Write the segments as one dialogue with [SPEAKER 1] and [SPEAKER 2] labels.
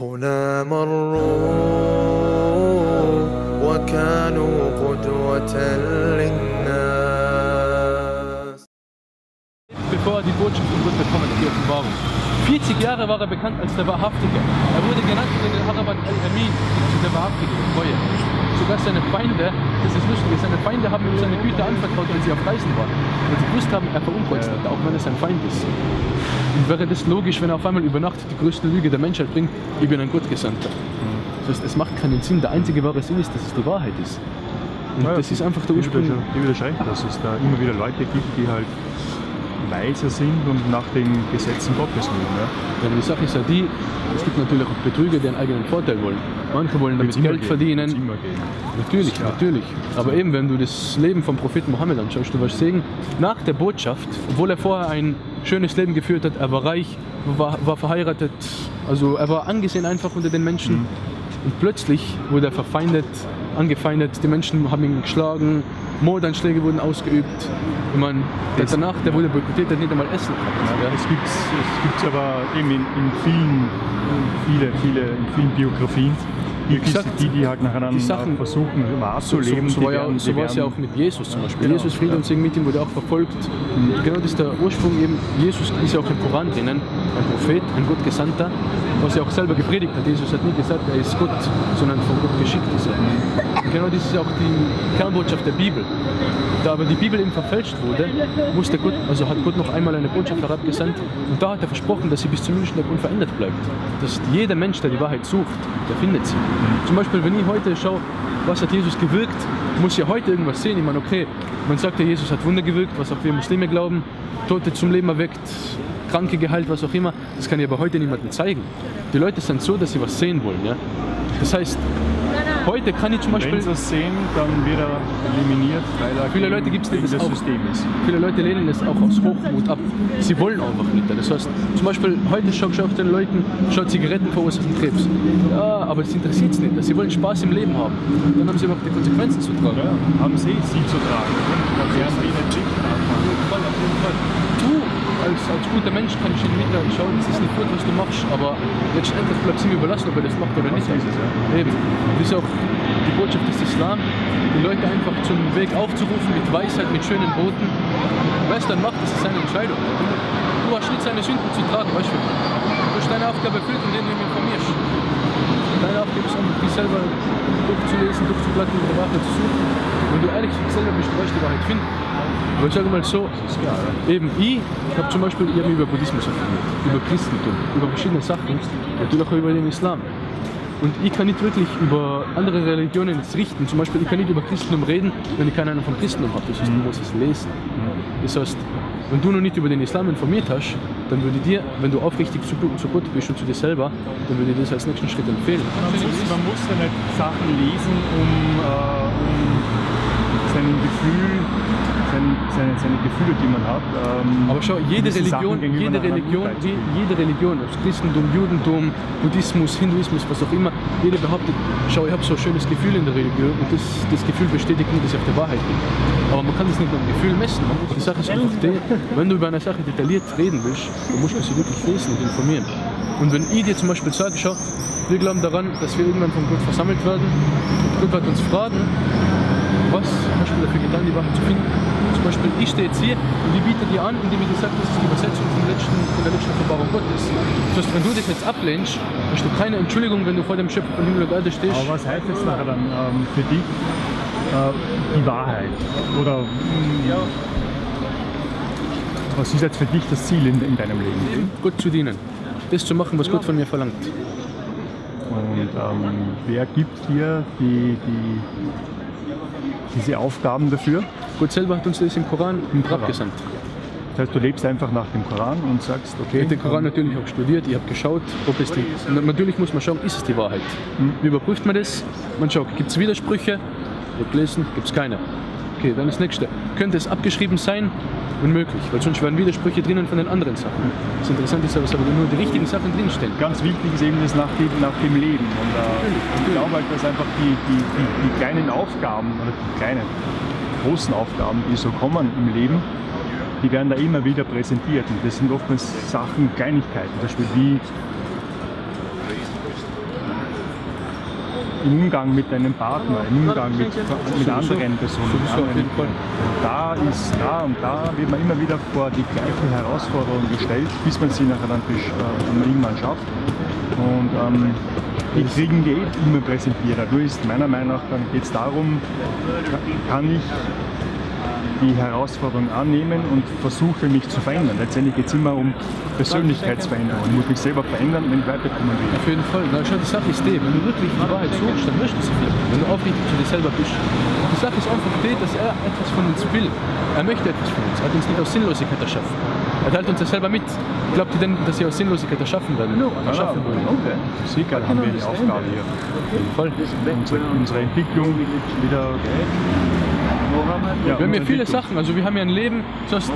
[SPEAKER 1] هنا مروا وكانوا قدوة للناس
[SPEAKER 2] bevor er die Botschaft Gott bekommen hat, die Offenbarung. 40 Jahre war er bekannt als der Wahrhaftige. Er wurde genannt unter den Arabat al-Amin, der Wahrhaftige, der Treue. Sogar seine Feinde, das ist lustig, seine Feinde haben ihm seine Güter anvertraut, weil sie auf Reisen waren. Weil sie gewusst haben, er verunkreuzt hat, auch wenn er sein Feind ist. Und wäre das logisch, wenn er auf einmal über Nacht die größte Lüge der Menschheit bringt, ich bin ein Gottgesandter. Das heißt, es macht keinen Sinn. Der einzige wahre Sinn ist, dass es die Wahrheit ist. Und
[SPEAKER 3] Ja,
[SPEAKER 2] das ist einfach der Ursprung.
[SPEAKER 3] widersprechen- Die widersprechen, dass es da immer wieder Leute gibt, die halt weiser sind und nach den Gesetzen Gottes leben. Ja.
[SPEAKER 2] Ja, die Sache ist ja die, es gibt natürlich auch Betrüger, die einen eigenen Vorteil wollen. Manche wollen damit Geld
[SPEAKER 3] geben,
[SPEAKER 2] verdienen.
[SPEAKER 3] immer geben.
[SPEAKER 2] Natürlich, natürlich. Aber eben, wenn du das Leben vom Propheten Mohammed anschaust, du wirst sehen, nach der Botschaft, obwohl er vorher ein schönes Leben geführt hat, er war reich, war, war verheiratet, also er war angesehen einfach unter den Menschen. Und plötzlich wurde er verfeindet, angefeindet, die Menschen haben ihn geschlagen, Mordanschläge wurden ausgeübt. Ich meine, der danach, der wurde boykottiert, der hat nicht einmal Essen gehabt.
[SPEAKER 3] Ja, es gibt es gibt's aber eben in, in vielen, viele, viele, in vielen Biografien, die,
[SPEAKER 2] Wie gesagt,
[SPEAKER 3] die, die halt nachher dann
[SPEAKER 2] die Sachen-
[SPEAKER 3] versuchen wahrzuleben.
[SPEAKER 2] So, so,
[SPEAKER 3] die
[SPEAKER 2] war, ja, so es ja auch mit Jesus zum Beispiel.
[SPEAKER 3] Genau,
[SPEAKER 2] Jesus, Friede
[SPEAKER 3] ja.
[SPEAKER 2] und Segen mit ihm, wurde auch verfolgt. Und Genau das ist der Ursprung eben. Jesus ist ja auch im Koran drinnen, ein Prophet, ein Gottgesandter, was er auch selber gepredigt hat. Jesus hat nie gesagt, er ist Gott, sondern von Gott geschickt ist er. Und genau das ist auch die Kernbotschaft der Bibel. Da aber die Bibel eben verfälscht wurde, musste Gott, also hat Gott noch einmal eine Botschaft herabgesandt und da hat er versprochen, dass sie bis zum jüdischen Tag unverändert bleibt. Dass jeder Mensch, der die Wahrheit sucht, der findet sie. Zum Beispiel, wenn ich heute schaue, was hat Jesus gewirkt, muss ja heute irgendwas sehen. Ich meine, okay, man sagt ja, Jesus hat Wunder gewirkt, was auch wir Muslime glauben, Tote zum Leben erweckt, Kranke geheilt, was auch immer. Das kann ich aber heute niemandem zeigen. Die Leute sind so, dass sie was sehen wollen. Ja? Das heißt, heute kann ich zum
[SPEAKER 3] Wenn
[SPEAKER 2] Beispiel...
[SPEAKER 3] sie es sehen, dann wird er eliminiert, weil er
[SPEAKER 2] Viele Leute gibt's, die
[SPEAKER 3] gegen
[SPEAKER 2] das
[SPEAKER 3] das
[SPEAKER 2] auch-
[SPEAKER 3] System ist.
[SPEAKER 2] Viele Leute lehnen es auch aus Hochmut ab. Sie wollen einfach nicht. Das heißt, zum Beispiel heute schaue ich auf den Leuten, schaut Zigaretten verursachen Krebs. Ja, aber das interessiert sie nicht. Sie wollen Spaß im Leben haben. Dann haben sie auch die Konsequenzen zu tragen.
[SPEAKER 3] Ja, haben sie sie zu tragen. Da werden die nicht richten.
[SPEAKER 2] Auf jeden Fall, auf jeden Fall. Du als, als guter Mensch kann ich Ihnen mitteilen, schau, das ist nicht gut, was du machst, aber letztendlich bleibt es ihm überlassen, ob er das macht oder nicht.
[SPEAKER 3] So ist es, ja.
[SPEAKER 2] Eben. Das ist auch die Botschaft des Islam, die Leute einfach zum Weg aufzurufen mit Weisheit, mit schönen Boten. Wer es dann macht, das ist seine Entscheidung. Du, hast nicht seine Sünden zu tragen, weißt du. Du hast deine Aufgabe erfüllt, indem du ihn informierst. Deine Aufgabe ist einfach, dich selber durchzulesen, durchzublättern und die Wahrheit zu suchen. Wenn du ehrlich selber bist, du wirst die Wahrheit finden. Aber ich sage mal so, eben ich habe zum Beispiel ich hab über Buddhismus informiert, über Christentum, über verschiedene Sachen, natürlich auch über den Islam. Und ich kann nicht wirklich über andere Religionen richten. Zum Beispiel, ich kann nicht über Christentum reden, wenn ich keine Ahnung vom Christentum habe. Das heißt, du musst es lesen. Das heißt, wenn du noch nicht über den Islam informiert hast, dann würde ich dir, wenn du aufrichtig zu, zu Gott bist und zu dir selber, dann würde ich dir das als nächsten Schritt empfehlen.
[SPEAKER 3] Man muss, man muss ja nicht Sachen lesen, um, äh, um sein Gefühl, sein, seine, seine Gefühle, die man hat. Ähm,
[SPEAKER 2] Aber schau, jede Religion, jede Religion, je- jede Religion, ob es Christentum, Judentum, Buddhismus, Hinduismus, was auch immer, jede behauptet, schau, ich habe so ein schönes Gefühl in der Religion und das, das Gefühl bestätigt nur, dass ich auf der Wahrheit bin. Aber man kann das nicht mit dem Gefühl messen. Die Sache ist einfach die, wenn du über eine Sache detailliert reden willst, dann musst du sie wirklich lesen und informieren. Und wenn ich dir zum Beispiel sage, schau, wir glauben daran, dass wir irgendwann von Gott versammelt werden, Gott wird uns fragen, dafür getan, die Wahrheit zu finden? Zum Beispiel, ich stehe jetzt hier und ich biete dir an, indem ich dir sage, das ist die Übersetzung vom letzten, von der letzten Offenbarung Gottes. Das heißt, wenn du das jetzt ablehnst, hast du keine Entschuldigung, wenn du vor dem Schöpfer von Himmel und Erde stehst.
[SPEAKER 3] Aber was heißt jetzt nachher dann ähm, für dich äh, die Wahrheit? Oder mh, was ist jetzt für dich das Ziel in, in deinem Leben?
[SPEAKER 2] Gott zu dienen. Das zu machen, was Gott von mir verlangt.
[SPEAKER 3] Und ähm, wer gibt dir die, die, diese Aufgaben dafür?
[SPEAKER 2] Gott selber hat uns das im Koran
[SPEAKER 3] Im Koran.
[SPEAKER 2] abgesandt.
[SPEAKER 3] Das heißt, du lebst einfach nach dem Koran und sagst,
[SPEAKER 2] Ich
[SPEAKER 3] okay,
[SPEAKER 2] habe den Koran natürlich auch studiert, ich habe geschaut, ob es die. Na- Natürlich muss man schauen, ist es die Wahrheit? Wie überprüft man das? Man schaut, gibt es Widersprüche? Ich habe gelesen, gibt es keine. Okay, dann das nächste. Könnte es abgeschrieben sein? Unmöglich, weil sonst wären Widersprüche drinnen von den anderen Sachen. Das Interessante ist aber, dass aber nur die richtigen Sachen drinstehen.
[SPEAKER 3] ganz wichtig ist eben das nach dem, nach dem Leben. Und äh, ich glaube halt, dass einfach die, die, die, die kleinen Aufgaben, oder die kleinen, großen Aufgaben, die so kommen im Leben, die werden da immer wieder präsentiert. Und das sind oftmals Sachen, Kleinigkeiten. Zum Beispiel wie im Umgang mit deinem Partner, im Umgang mit, mit anderen Personen. anderen da ist, da und da wird man immer wieder vor die gleiche Herausforderung gestellt, bis man sie nachher natürlich äh, dann irgendwann schafft. Und ähm, die kriegen die eh immer präsentiert. Nur ist meiner Meinung nach, dann geht es darum, kann ich die Herausforderung annehmen und versuche mich zu verändern. Letztendlich geht es immer um Persönlichkeitsveränderung. Ich muss mich selber verändern, wenn ich weiterkommen will.
[SPEAKER 2] Auf jeden Fall. Na, schau, die Sache ist die, wenn du wirklich die Wahrheit suchst, dann wirst du sie finden. Wenn du aufrichtig zu dir selber bist. Die Sache ist einfach die, dass er etwas von uns will. Er möchte etwas von uns. Er hat uns nicht aus Sinnlosigkeit erschaffen. Er teilt uns ja selber mit. Glaubt ihr denn, dass sie aus Sinnlosigkeit erschaffen werden? Erschaffen wurden.
[SPEAKER 3] okay. Sicher haben wir die Aufgabe hier.
[SPEAKER 2] Fall.
[SPEAKER 3] Unsere, unsere Entwicklung wieder. Ja,
[SPEAKER 2] Wir haben ja viele. Sachen, also wir haben ja ein Leben, das heißt,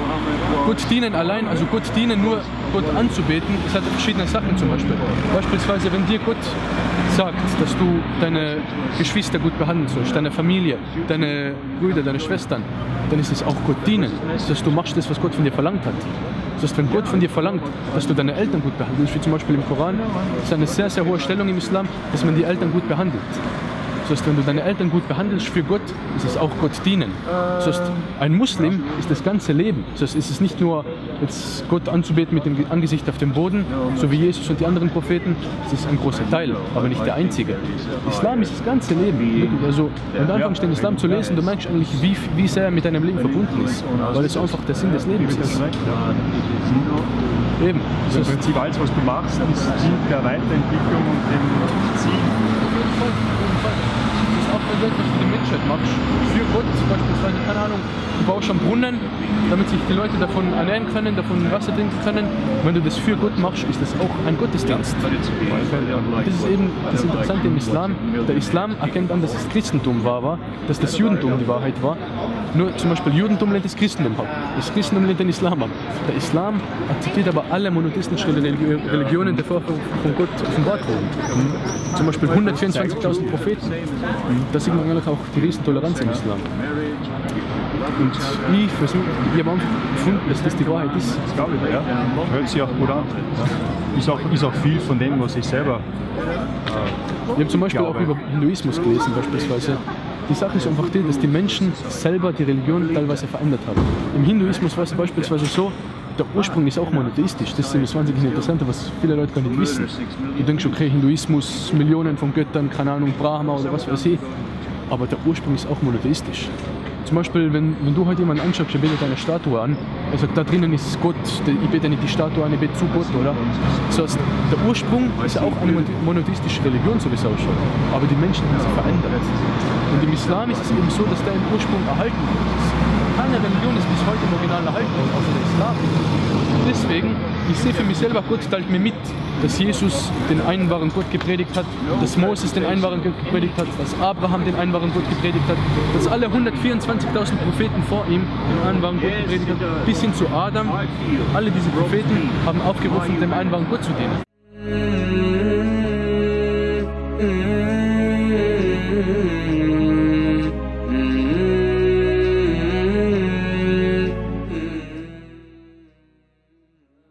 [SPEAKER 2] Gott dienen allein, also Gott dienen nur Gott anzubeten, das hat verschiedene Sachen zum Beispiel. Beispielsweise, wenn dir Gott sagt, dass du deine Geschwister gut behandeln sollst, deine Familie, deine Brüder, deine Schwestern, dann ist es auch Gott dienen. Das heißt, du machst das, was Gott von dir verlangt hat. Das heißt, wenn Gott von dir verlangt, dass du deine Eltern gut behandelst, wie zum Beispiel im Koran, ist eine sehr, sehr hohe Stellung im Islam, dass man die Eltern gut behandelt. Heißt, wenn du deine Eltern gut behandelst für Gott, ist es auch Gott dienen. Heißt, ein Muslim ist das ganze Leben. Das heißt, es ist nicht nur jetzt Gott anzubeten mit dem Angesicht auf dem Boden, so wie Jesus und die anderen Propheten. Es ist ein großer Teil, aber nicht der einzige. Islam ist das ganze Leben. Also, wenn du anfängst, den Islam zu lesen, du merkst eigentlich, wie, wie sehr er mit deinem Leben verbunden ist. Weil es einfach der Sinn des Lebens ist. Eben. Das
[SPEAKER 3] Also Im Prinzip alles, was du machst, ist dient der Weiterentwicklung und dem Ziel.
[SPEAKER 2] Wenn du für die Menschheit machst. Für Gott beispielsweise, keine Ahnung, du baust einen Brunnen, damit sich die Leute davon ernähren können, davon Wasser trinken können. Wenn du das für Gott machst, ist das auch ein Gottesdienst. Das ist eben das Interessante im Islam. Der Islam erkennt an, dass das Christentum wahr war, dass das Judentum die Wahrheit war. Nur zum Beispiel Judentum lehnt das Christentum ab. Das Christentum lehnt den Islam ab. Der Islam akzeptiert aber alle monotheistischen Religi- Religionen, die vorher von Gott offenbart wurden. Zum Beispiel 124.000 Propheten. Da sieht man eigentlich auch die Riesentoleranz im Islam. Und ich versuche, ich habe gefunden, dass das die Wahrheit ist.
[SPEAKER 3] Das glaube ich, ja. Hört sich auch gut an. Ist auch, ist auch viel von dem, was ich selber.
[SPEAKER 2] Ich habe zum Beispiel auch
[SPEAKER 3] Glaube.
[SPEAKER 2] über Hinduismus gelesen beispielsweise. Die Sache ist einfach die, dass die Menschen selber die Religion teilweise verändert haben. Im Hinduismus war es beispielsweise so, der Ursprung ist auch monotheistisch. Das ist das wahnsinnig Interessante, was viele Leute gar nicht wissen. Du denkst, okay, Hinduismus, Millionen von Göttern, keine Ahnung, Brahma oder was weiß ich. Aber der Ursprung ist auch monotheistisch. Zum Beispiel, wenn, wenn du heute jemanden anschaust, der betet eine Statue an, er sagt, da drinnen ist Gott, ich bete nicht die Statue an, ich bete zu Gott, oder? Das heißt, der Ursprung ist ja auch eine mono- monotheistische Religion, so wie es ausschaut. Aber die Menschen haben sich verändert. Und im Islam ist es eben so, dass der im Ursprung erhalten ist. Keine Religion ist bis heute im Original erhalten außer der Islam. Deswegen, ich sehe für mich selber, Gott teilt mir mit, dass Jesus den einen wahren Gott gepredigt hat, dass Moses den einen wahren Gott gepredigt hat, dass Abraham den einen wahren Gott gepredigt hat, dass alle 124.000 Propheten vor ihm den einen wahren Gott gepredigt haben, bis hin zu Adam. Alle diese Propheten haben aufgerufen, dem einen wahren Gott zu dienen.